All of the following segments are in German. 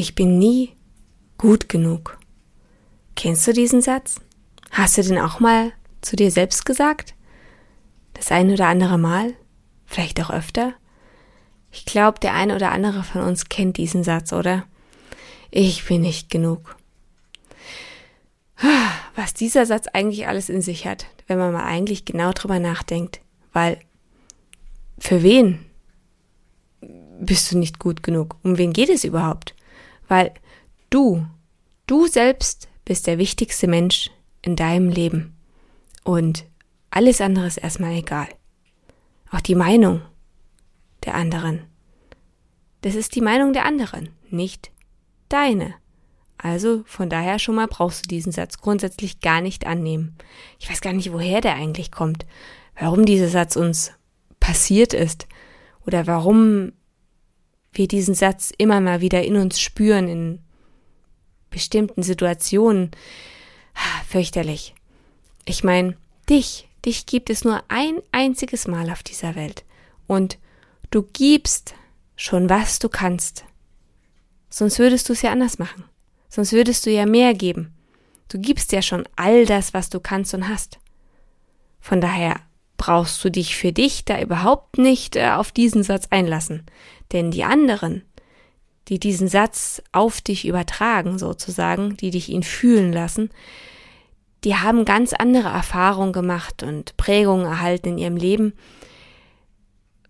Ich bin nie gut genug. Kennst du diesen Satz? Hast du den auch mal zu dir selbst gesagt? Das ein oder andere Mal? Vielleicht auch öfter? Ich glaube, der eine oder andere von uns kennt diesen Satz, oder? Ich bin nicht genug. Was dieser Satz eigentlich alles in sich hat, wenn man mal eigentlich genau drüber nachdenkt. Weil für wen bist du nicht gut genug? Um wen geht es überhaupt? Weil du, du selbst bist der wichtigste Mensch in deinem Leben und alles andere ist erstmal egal. Auch die Meinung der anderen. Das ist die Meinung der anderen, nicht deine. Also von daher schon mal brauchst du diesen Satz grundsätzlich gar nicht annehmen. Ich weiß gar nicht, woher der eigentlich kommt, warum dieser Satz uns passiert ist oder warum wir diesen Satz immer mal wieder in uns spüren, in bestimmten Situationen. Fürchterlich. Ich meine, dich, dich gibt es nur ein einziges Mal auf dieser Welt. Und du gibst schon, was du kannst. Sonst würdest du es ja anders machen. Sonst würdest du ja mehr geben. Du gibst ja schon all das, was du kannst und hast. Von daher brauchst du dich für dich da überhaupt nicht äh, auf diesen Satz einlassen. Denn die anderen, die diesen Satz auf dich übertragen, sozusagen, die dich ihn fühlen lassen, die haben ganz andere Erfahrungen gemacht und Prägungen erhalten in ihrem Leben,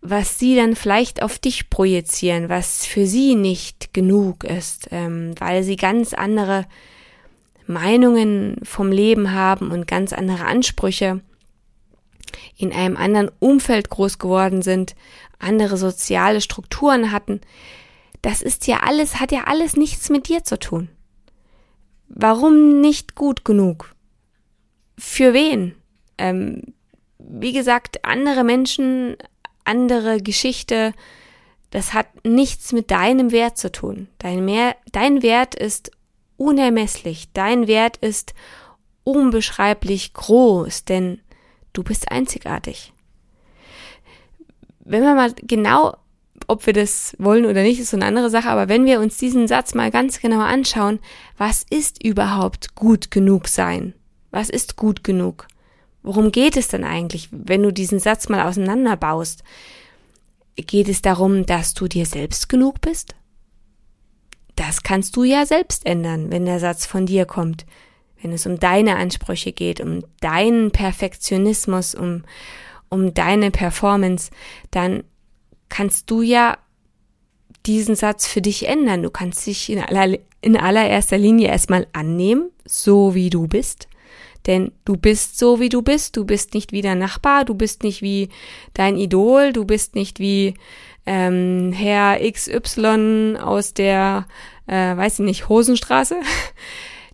was sie dann vielleicht auf dich projizieren, was für sie nicht genug ist, ähm, weil sie ganz andere Meinungen vom Leben haben und ganz andere Ansprüche in einem anderen Umfeld groß geworden sind, andere soziale Strukturen hatten, das ist ja alles, hat ja alles nichts mit dir zu tun. Warum nicht gut genug? Für wen? Ähm, wie gesagt, andere Menschen, andere Geschichte, das hat nichts mit deinem Wert zu tun. Dein, Mehr, dein Wert ist unermesslich, dein Wert ist unbeschreiblich groß, denn du bist einzigartig wenn wir mal genau, ob wir das wollen oder nicht, ist so eine andere Sache, aber wenn wir uns diesen Satz mal ganz genau anschauen, was ist überhaupt gut genug sein? Was ist gut genug? Worum geht es denn eigentlich, wenn du diesen Satz mal auseinanderbaust? Geht es darum, dass du dir selbst genug bist? Das kannst du ja selbst ändern, wenn der Satz von dir kommt. Wenn es um deine Ansprüche geht, um deinen Perfektionismus, um, um deine Performance, dann kannst du ja diesen Satz für dich ändern. Du kannst dich in, aller, in allererster Linie erstmal annehmen, so wie du bist. Denn du bist so, wie du bist. Du bist nicht wie dein Nachbar, du bist nicht wie dein Idol, du bist nicht wie ähm, Herr XY aus der, äh, weiß ich nicht, Hosenstraße.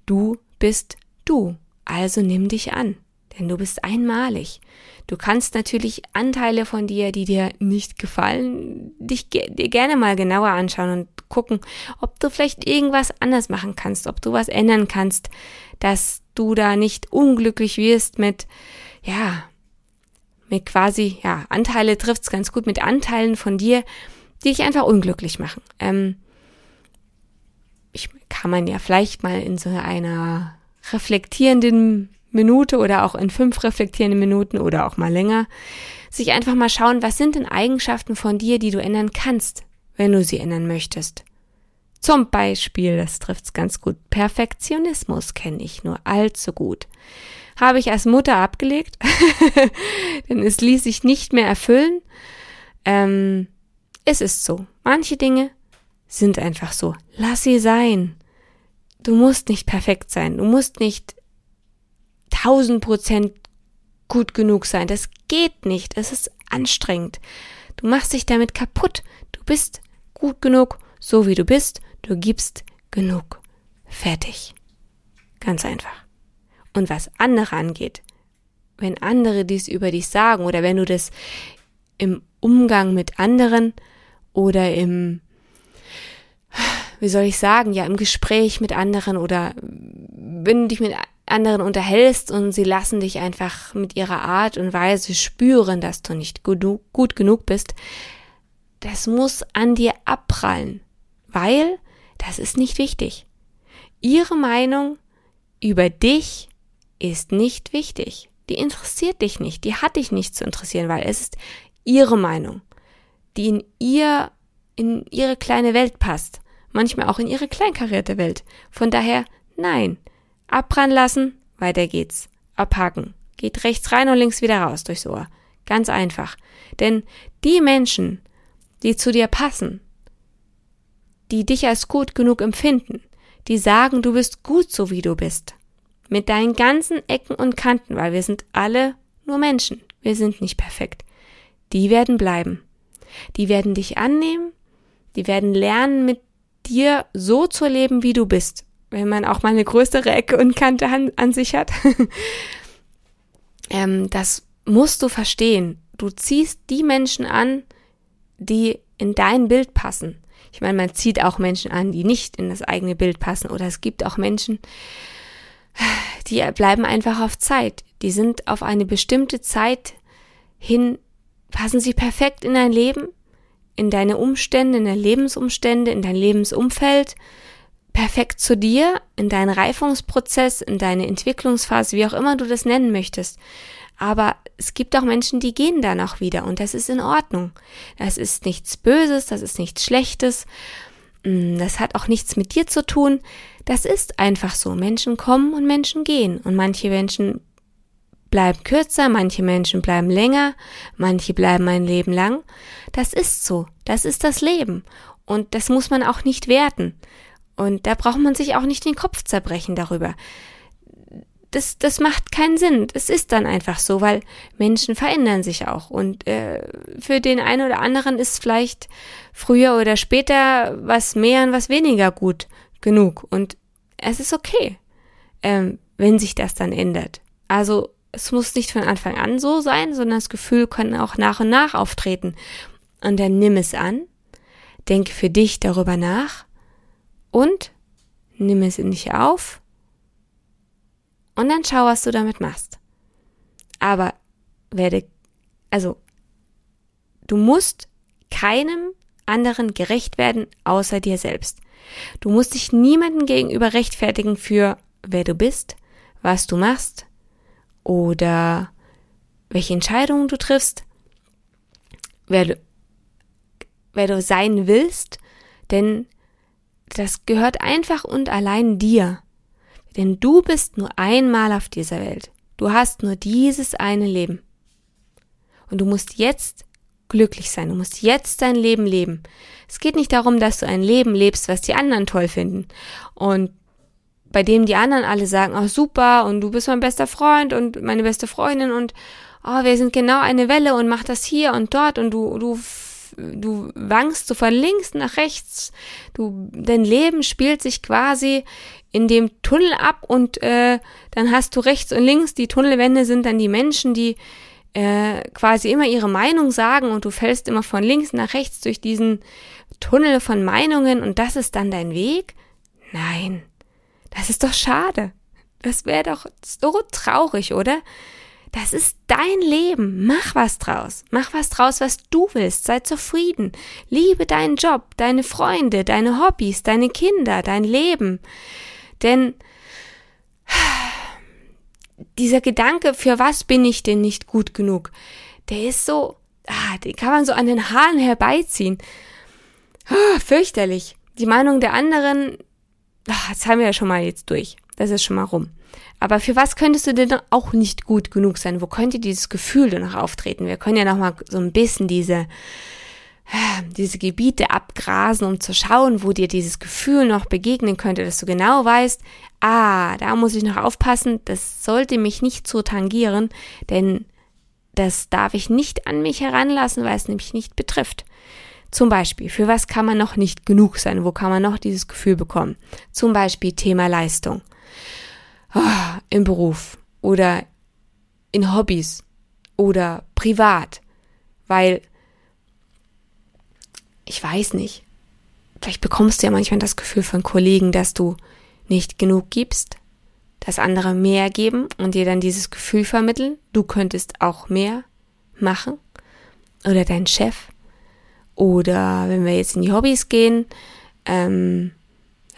Du bist du. Also nimm dich an, denn du bist einmalig. Du kannst natürlich Anteile von dir, die dir nicht gefallen, dich dir gerne mal genauer anschauen und gucken, ob du vielleicht irgendwas anders machen kannst, ob du was ändern kannst, dass du da nicht unglücklich wirst mit, ja, mit quasi, ja, Anteile trifft's ganz gut mit Anteilen von dir, die dich einfach unglücklich machen. Ähm, ich kann man ja vielleicht mal in so einer reflektierenden Minute oder auch in fünf reflektierende Minuten oder auch mal länger, sich einfach mal schauen, was sind denn Eigenschaften von dir, die du ändern kannst, wenn du sie ändern möchtest. Zum Beispiel, das trifft's ganz gut, Perfektionismus kenne ich nur allzu gut. Habe ich als Mutter abgelegt, denn es ließ sich nicht mehr erfüllen. Ähm, es ist so. Manche Dinge sind einfach so. Lass sie sein. Du musst nicht perfekt sein. Du musst nicht 1000 Prozent gut genug sein. Das geht nicht. Es ist anstrengend. Du machst dich damit kaputt. Du bist gut genug, so wie du bist. Du gibst genug. Fertig. Ganz einfach. Und was andere angeht, wenn andere dies über dich sagen oder wenn du das im Umgang mit anderen oder im, wie soll ich sagen, ja, im Gespräch mit anderen oder wenn du dich mit anderen unterhältst und sie lassen dich einfach mit ihrer Art und Weise spüren, dass du nicht gut, genug bist, das muss an dir abprallen, weil das ist nicht wichtig. Ihre Meinung über dich ist nicht wichtig. Die interessiert dich nicht, die hat dich nicht zu interessieren, weil es ist ihre Meinung, die in ihr, in ihre kleine Welt passt, manchmal auch in ihre kleinkarierte Welt. Von daher, nein, abprallen lassen, weiter geht's. Abhaken. Geht rechts rein und links wieder raus durchs Ohr. Ganz einfach. Denn die Menschen, die zu dir passen, die dich als gut genug empfinden, die sagen, du bist gut so wie du bist. Mit deinen ganzen Ecken und Kanten, weil wir sind alle nur Menschen. Wir sind nicht perfekt. Die werden bleiben. Die werden dich annehmen. Die werden lernen, mit dir so zu leben, wie du bist. Wenn man auch mal eine größere Ecke und Kante an, an sich hat. ähm, das musst du verstehen. Du ziehst die Menschen an, die in dein Bild passen. Ich meine, man zieht auch Menschen an, die nicht in das eigene Bild passen. Oder es gibt auch Menschen, die bleiben einfach auf Zeit. Die sind auf eine bestimmte Zeit hin, passen sie perfekt in dein Leben, in deine Umstände, in deine Lebensumstände, in dein Lebensumfeld, perfekt zu dir, in deinen Reifungsprozess, in deine Entwicklungsphase, wie auch immer du das nennen möchtest. Aber es gibt auch Menschen, die gehen dann auch wieder und das ist in Ordnung. Das ist nichts Böses, das ist nichts Schlechtes. Mm, das hat auch nichts mit dir zu tun. Das ist einfach so. Menschen kommen und Menschen gehen und manche Menschen bleiben kürzer, manche Menschen bleiben länger, manche bleiben ein Leben lang. Das ist so. Das ist das Leben. Und das muss man auch nicht werten. Und da braucht man sich auch nicht den Kopf zerbrechen darüber das, das macht keinen Sinn. Es ist dann einfach so, weil Menschen verändern sich auch. Und äh, für den einen oder anderen ist vielleicht früher oder später was mehr und was weniger gut genug. Und es ist okay, ähm, wenn sich das dann ändert. Also es muss nicht von Anfang an so sein, sondern das Gefühl kann auch nach und nach auftreten. Und dann nimm es an, denke für dich darüber nach und nimm es in dich auf und dann schau, was du damit machst. Aber werde, also, du musst keinem anderen gerecht werden, außer dir selbst. Du musst dich niemandem gegenüber rechtfertigen für wer du bist, was du machst oder welche Entscheidungen du triffst, wer du, wer du sein willst, denn das gehört einfach und allein dir. Denn du bist nur einmal auf dieser Welt. Du hast nur dieses eine Leben. Und du musst jetzt glücklich sein. Du musst jetzt dein Leben leben. Es geht nicht darum, dass du ein Leben lebst, was die anderen toll finden. Und bei dem die anderen alle sagen, oh super, und du bist mein bester Freund und meine beste Freundin und oh, wir sind genau eine Welle und mach das hier und dort und du, du, du wankst so von links nach rechts. Du, dein Leben spielt sich quasi in dem Tunnel ab und äh, dann hast du rechts und links, die Tunnelwände sind dann die Menschen, die äh, quasi immer ihre Meinung sagen und du fällst immer von links nach rechts durch diesen Tunnel von Meinungen und das ist dann dein Weg? Nein, das ist doch schade. Das wäre doch so traurig, oder? Das ist dein Leben. Mach was draus. Mach was draus, was du willst. Sei zufrieden. Liebe deinen Job, deine Freunde, deine Hobbys, deine Kinder, dein Leben. Denn dieser Gedanke, für was bin ich denn nicht gut genug, der ist so, ah, den kann man so an den Haaren herbeiziehen. Ah, fürchterlich. Die Meinung der anderen, das haben wir ja schon mal jetzt durch. Das ist schon mal rum. Aber für was könntest du denn auch nicht gut genug sein? Wo könnte dieses Gefühl denn noch auftreten? Wir können ja noch mal so ein bisschen diese diese Gebiete abgrasen, um zu schauen, wo dir dieses Gefühl noch begegnen könnte, dass du genau weißt, ah, da muss ich noch aufpassen, das sollte mich nicht so tangieren, denn das darf ich nicht an mich heranlassen, weil es nämlich nicht betrifft. Zum Beispiel, für was kann man noch nicht genug sein? Wo kann man noch dieses Gefühl bekommen? Zum Beispiel Thema Leistung. Oh, Im Beruf oder in Hobbys oder privat. Weil, ich weiß nicht, vielleicht bekommst du ja manchmal das Gefühl von Kollegen, dass du nicht genug gibst, dass andere mehr geben und dir dann dieses Gefühl vermitteln, du könntest auch mehr machen. Oder dein Chef oder wenn wir jetzt in die Hobbys gehen, ähm,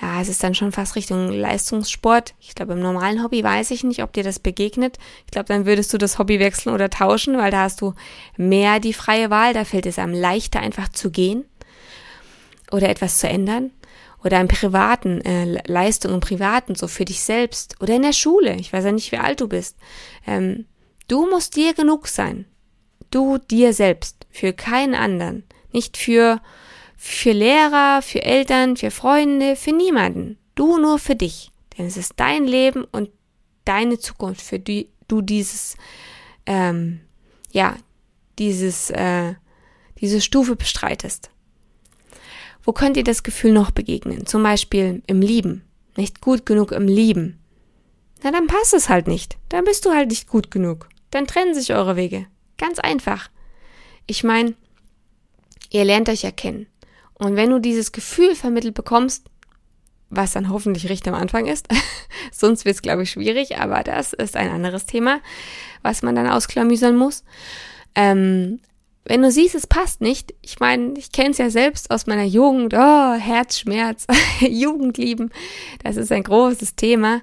ja, es ist dann schon fast Richtung Leistungssport. Ich glaube, im normalen Hobby weiß ich nicht, ob dir das begegnet. Ich glaube, dann würdest du das Hobby wechseln oder tauschen, weil da hast du mehr die freie Wahl. Da fällt es einem leichter, einfach zu gehen oder etwas zu ändern. Oder im privaten, äh, Leistung im privaten, so für dich selbst. Oder in der Schule. Ich weiß ja nicht, wie alt du bist. Ähm, du musst dir genug sein. Du dir selbst. Für keinen anderen. Nicht für, für Lehrer, für Eltern, für Freunde, für niemanden. Du nur für dich. Denn es ist dein Leben und deine Zukunft, für die du dieses, ähm, ja, dieses, äh, diese Stufe bestreitest. Wo könnt ihr das Gefühl noch begegnen? Zum Beispiel im Lieben. Nicht gut genug im Lieben. Na, dann passt es halt nicht. Dann bist du halt nicht gut genug. Dann trennen sich eure Wege. Ganz einfach. Ich meine, Ihr lernt euch erkennen. Und wenn du dieses Gefühl vermittelt bekommst, was dann hoffentlich recht am Anfang ist, sonst wird es, glaube ich, schwierig, aber das ist ein anderes Thema, was man dann ausklamüsern muss. Ähm, wenn du siehst, es passt nicht, ich meine, ich kenne es ja selbst aus meiner Jugend, oh, Herzschmerz, Jugendlieben, das ist ein großes Thema.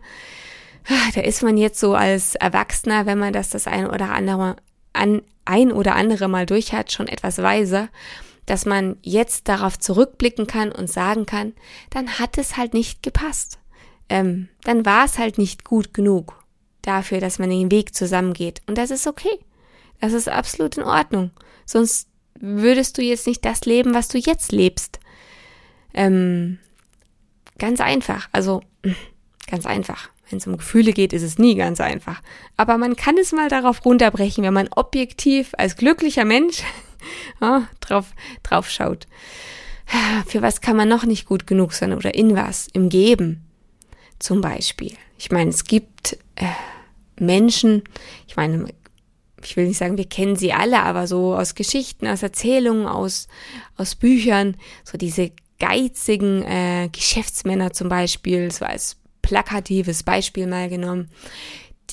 Da ist man jetzt so als Erwachsener, wenn man das das ein oder andere, an, ein oder andere Mal durch hat, schon etwas weiser dass man jetzt darauf zurückblicken kann und sagen kann, dann hat es halt nicht gepasst. Ähm, dann war es halt nicht gut genug dafür, dass man den Weg zusammengeht. Und das ist okay. Das ist absolut in Ordnung. Sonst würdest du jetzt nicht das leben, was du jetzt lebst. Ähm, ganz einfach. Also, ganz einfach. Wenn es um Gefühle geht, ist es nie ganz einfach. Aber man kann es mal darauf runterbrechen, wenn man objektiv als glücklicher Mensch ja, drauf, drauf schaut. Für was kann man noch nicht gut genug sein oder in was? Im Geben zum Beispiel. Ich meine, es gibt äh, Menschen, ich meine, ich will nicht sagen, wir kennen sie alle, aber so aus Geschichten, aus Erzählungen, aus, aus Büchern, so diese geizigen äh, Geschäftsmänner zum Beispiel, so als plakatives Beispiel mal genommen,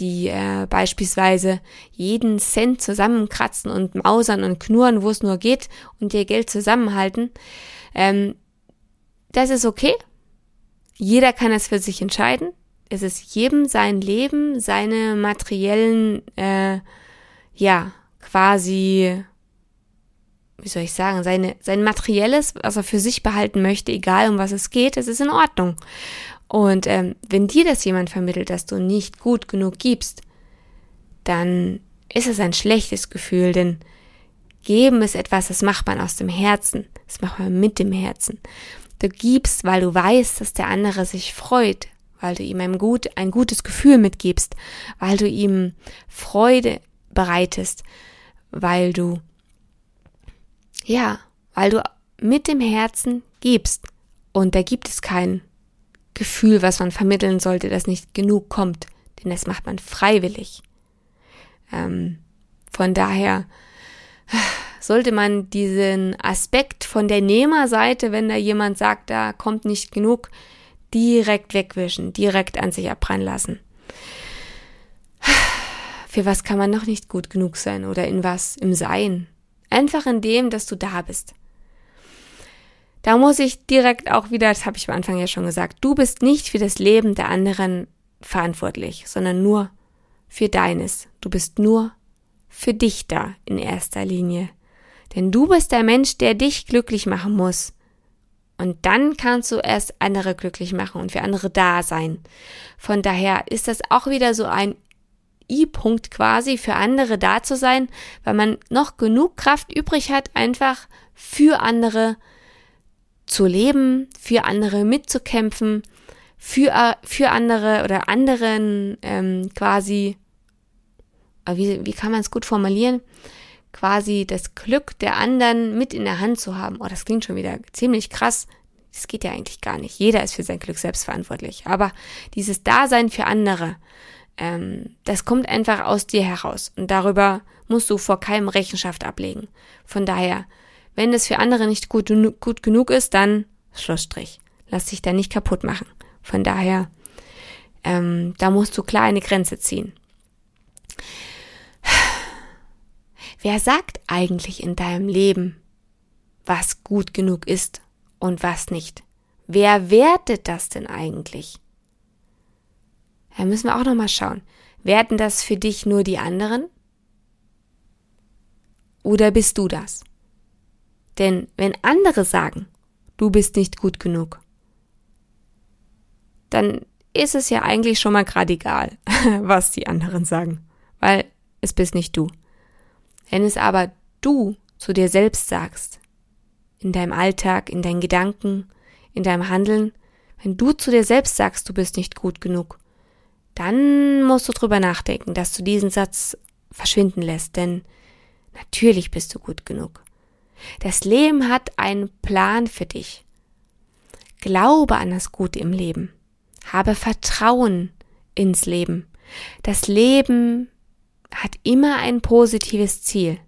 die äh, beispielsweise jeden Cent zusammenkratzen und mausern und knurren, wo es nur geht und ihr Geld zusammenhalten. Ähm, das ist okay. Jeder kann es für sich entscheiden. Es ist jedem sein Leben, seine materiellen, äh, ja, quasi, wie soll ich sagen, seine, sein materielles, was er für sich behalten möchte, egal um was es geht, es ist in Ordnung. Und ähm, wenn dir das jemand vermittelt, dass du nicht gut genug gibst, dann ist es ein schlechtes Gefühl, denn geben ist etwas, das macht man aus dem Herzen, das macht man mit dem Herzen. Du gibst, weil du weißt, dass der andere sich freut, weil du ihm ein, gut, ein gutes Gefühl mitgibst, weil du ihm Freude bereitest, weil du, ja, weil du mit dem Herzen gibst. Und da gibt es keinen Gefühl, was man vermitteln sollte, das nicht genug kommt, denn das macht man freiwillig. Ähm, von daher sollte man diesen Aspekt von der Nehmerseite, wenn da jemand sagt, da kommt nicht genug, direkt wegwischen, direkt an sich abprallen lassen. Für was kann man noch nicht gut genug sein oder in was? Im Sein. Einfach in dem, dass du da bist. Da muss ich direkt auch wieder, das habe ich am Anfang ja schon gesagt, du bist nicht für das Leben der anderen verantwortlich, sondern nur für deines. Du bist nur für dich da in erster Linie. Denn du bist der Mensch, der dich glücklich machen muss. Und dann kannst du erst andere glücklich machen und für andere da sein. Von daher ist das auch wieder so ein I-Punkt quasi für andere da zu sein, weil man noch genug Kraft übrig hat, einfach für andere zu leben, für andere mitzukämpfen, für, für andere oder anderen ähm, quasi wie, wie kann man es gut formulieren? Quasi das Glück der anderen mit in der Hand zu haben. Oh, das klingt schon wieder ziemlich krass. Das geht ja eigentlich gar nicht. Jeder ist für sein Glück selbst verantwortlich. Aber dieses Dasein für andere, ähm, das kommt einfach aus dir heraus. Und darüber musst du vor keinem Rechenschaft ablegen. Von daher, wenn es für andere nicht gut, gut genug ist, dann Schlussstrich. Lass dich da nicht kaputt machen. Von daher, ähm, da musst du klar eine Grenze ziehen. Wer sagt eigentlich in deinem Leben, was gut genug ist und was nicht? Wer wertet das denn eigentlich? Da müssen wir auch noch mal schauen. Werten das für dich nur die anderen? Oder bist du das? Denn wenn andere sagen, du bist nicht gut genug, dann ist es ja eigentlich schon mal gerade egal, was die anderen sagen, weil es bist nicht du. Wenn es aber du zu dir selbst sagst, in deinem Alltag, in deinen Gedanken, in deinem Handeln, wenn du zu dir selbst sagst, du bist nicht gut genug, dann musst du drüber nachdenken, dass du diesen Satz verschwinden lässt, denn natürlich bist du gut genug. Das Leben hat einen Plan für dich. Glaube an das Gute im Leben. Habe Vertrauen ins Leben. Das Leben hat immer ein positives Ziel.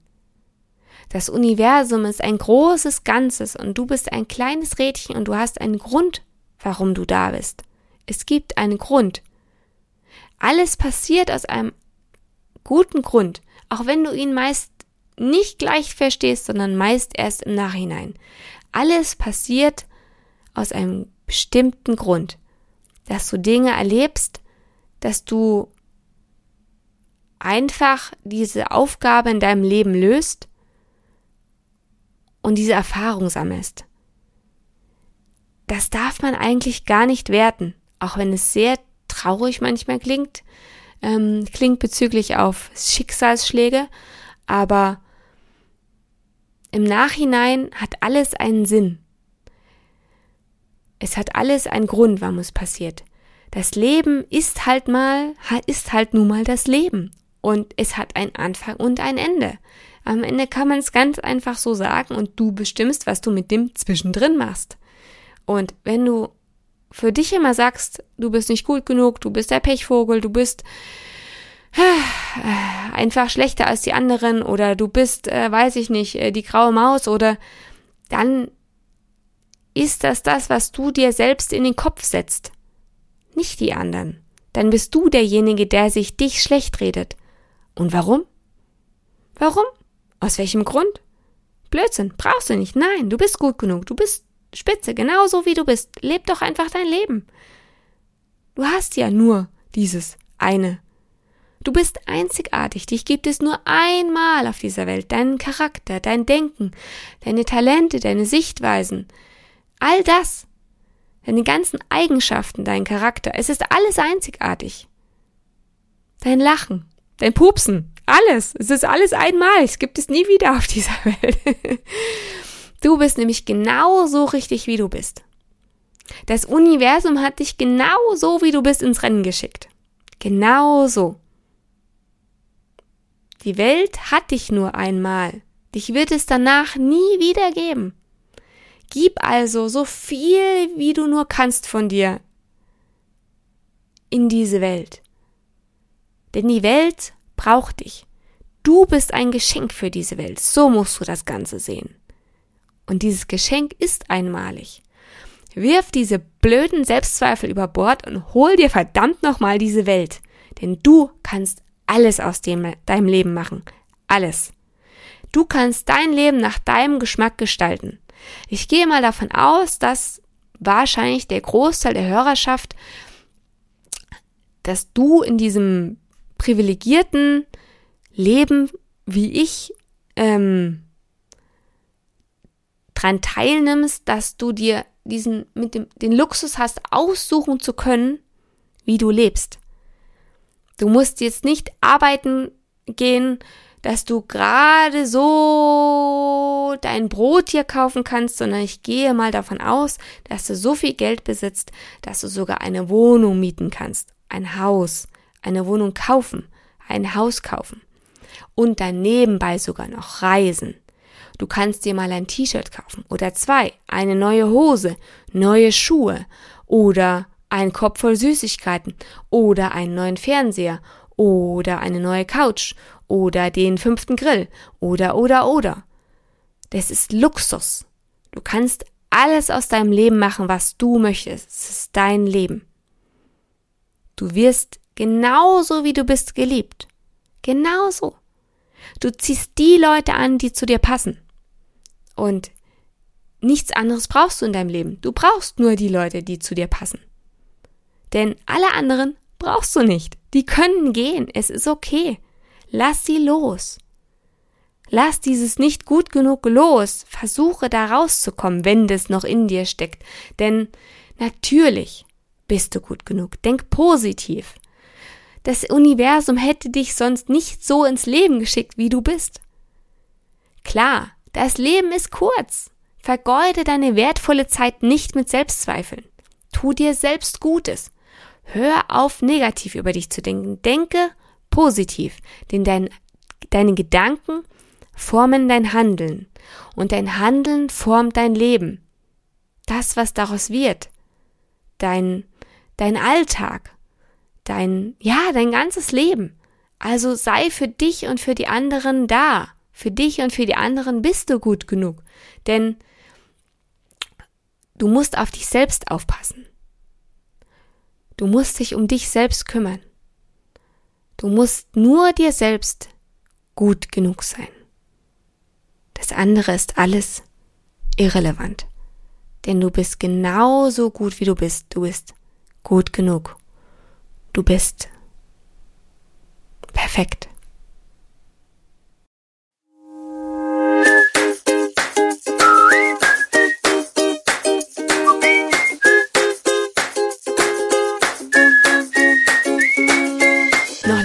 Das Universum ist ein großes Ganzes und du bist ein kleines Rädchen und du hast einen Grund, warum du da bist. Es gibt einen Grund. Alles passiert aus einem guten Grund, auch wenn du ihn meist nicht gleich verstehst, sondern meist erst im Nachhinein. Alles passiert aus einem bestimmten Grund dass du Dinge erlebst, dass du einfach diese Aufgabe in deinem Leben löst und diese Erfahrung sammelst. Das darf man eigentlich gar nicht werten, auch wenn es sehr traurig manchmal klingt, ähm, klingt bezüglich auf Schicksalsschläge, aber im Nachhinein hat alles einen Sinn. Es hat alles einen Grund, warum es passiert. Das Leben ist halt mal, ist halt nun mal das Leben. Und es hat einen Anfang und ein Ende. Am Ende kann man es ganz einfach so sagen und du bestimmst, was du mit dem zwischendrin machst. Und wenn du für dich immer sagst, du bist nicht gut genug, du bist der Pechvogel, du bist einfach schlechter als die anderen oder du bist, äh, weiß ich nicht, äh, die graue Maus oder dann ist das das, was du dir selbst in den Kopf setzt, nicht die anderen. Dann bist du derjenige, der sich dich schlecht redet. Und warum? Warum? Aus welchem Grund? Blödsinn, brauchst du nicht. Nein, du bist gut genug, du bist spitze, genauso wie du bist. Leb doch einfach dein Leben. Du hast ja nur dieses eine. Du bist einzigartig, dich gibt es nur einmal auf dieser Welt. Deinen Charakter, dein Denken, deine Talente, deine Sichtweisen, All das, deine ganzen Eigenschaften, dein Charakter, es ist alles einzigartig. Dein Lachen, dein Pupsen, alles, es ist alles einmal, es gibt es nie wieder auf dieser Welt. Du bist nämlich genau so richtig, wie du bist. Das Universum hat dich genau so, wie du bist, ins Rennen geschickt. Genau so. Die Welt hat dich nur einmal. Dich wird es danach nie wieder geben. Gib also so viel, wie du nur kannst von dir in diese Welt. Denn die Welt braucht dich. Du bist ein Geschenk für diese Welt. So musst du das Ganze sehen. Und dieses Geschenk ist einmalig. Wirf diese blöden Selbstzweifel über Bord und hol dir verdammt nochmal diese Welt. Denn du kannst alles aus dem, deinem Leben machen. Alles. Du kannst dein Leben nach deinem Geschmack gestalten. Ich gehe mal davon aus, dass wahrscheinlich der Großteil der Hörerschaft, dass du in diesem privilegierten Leben wie ich ähm, dran teilnimmst, dass du dir diesen mit dem den Luxus hast, aussuchen zu können, wie du lebst. Du musst jetzt nicht arbeiten gehen, dass du gerade so dein Brot hier kaufen kannst, sondern ich gehe mal davon aus, dass du so viel Geld besitzt, dass du sogar eine Wohnung mieten kannst, ein Haus, eine Wohnung kaufen, ein Haus kaufen. und dann nebenbei sogar noch reisen. Du kannst dir mal ein T-Shirt kaufen oder zwei, eine neue Hose, neue Schuhe oder einen Kopf voll Süßigkeiten oder einen neuen Fernseher oder eine neue Couch oder den fünften Grill oder oder oder. Das ist Luxus. Du kannst alles aus deinem Leben machen, was du möchtest. Es ist dein Leben. Du wirst genauso wie du bist geliebt. Genauso. Du ziehst die Leute an, die zu dir passen. Und nichts anderes brauchst du in deinem Leben. Du brauchst nur die Leute, die zu dir passen. Denn alle anderen brauchst du nicht. Die können gehen. Es ist okay. Lass sie los. Lass dieses nicht gut genug los. Versuche da rauszukommen, wenn das noch in dir steckt. Denn natürlich bist du gut genug. Denk positiv. Das Universum hätte dich sonst nicht so ins Leben geschickt, wie du bist. Klar, das Leben ist kurz. Vergeude deine wertvolle Zeit nicht mit Selbstzweifeln. Tu dir selbst Gutes. Hör auf, negativ über dich zu denken. Denke positiv, denn dein, deine Gedanken formen dein Handeln und dein Handeln formt dein Leben. Das, was daraus wird, dein, dein Alltag, dein, ja, dein ganzes Leben. Also sei für dich und für die anderen da. Für dich und für die anderen bist du gut genug. Denn du musst auf dich selbst aufpassen. Du musst dich um dich selbst kümmern. Du musst nur dir selbst gut genug sein. Das andere ist alles irrelevant. Denn du bist genauso gut, wie du bist. Du bist gut genug. Du bist perfekt.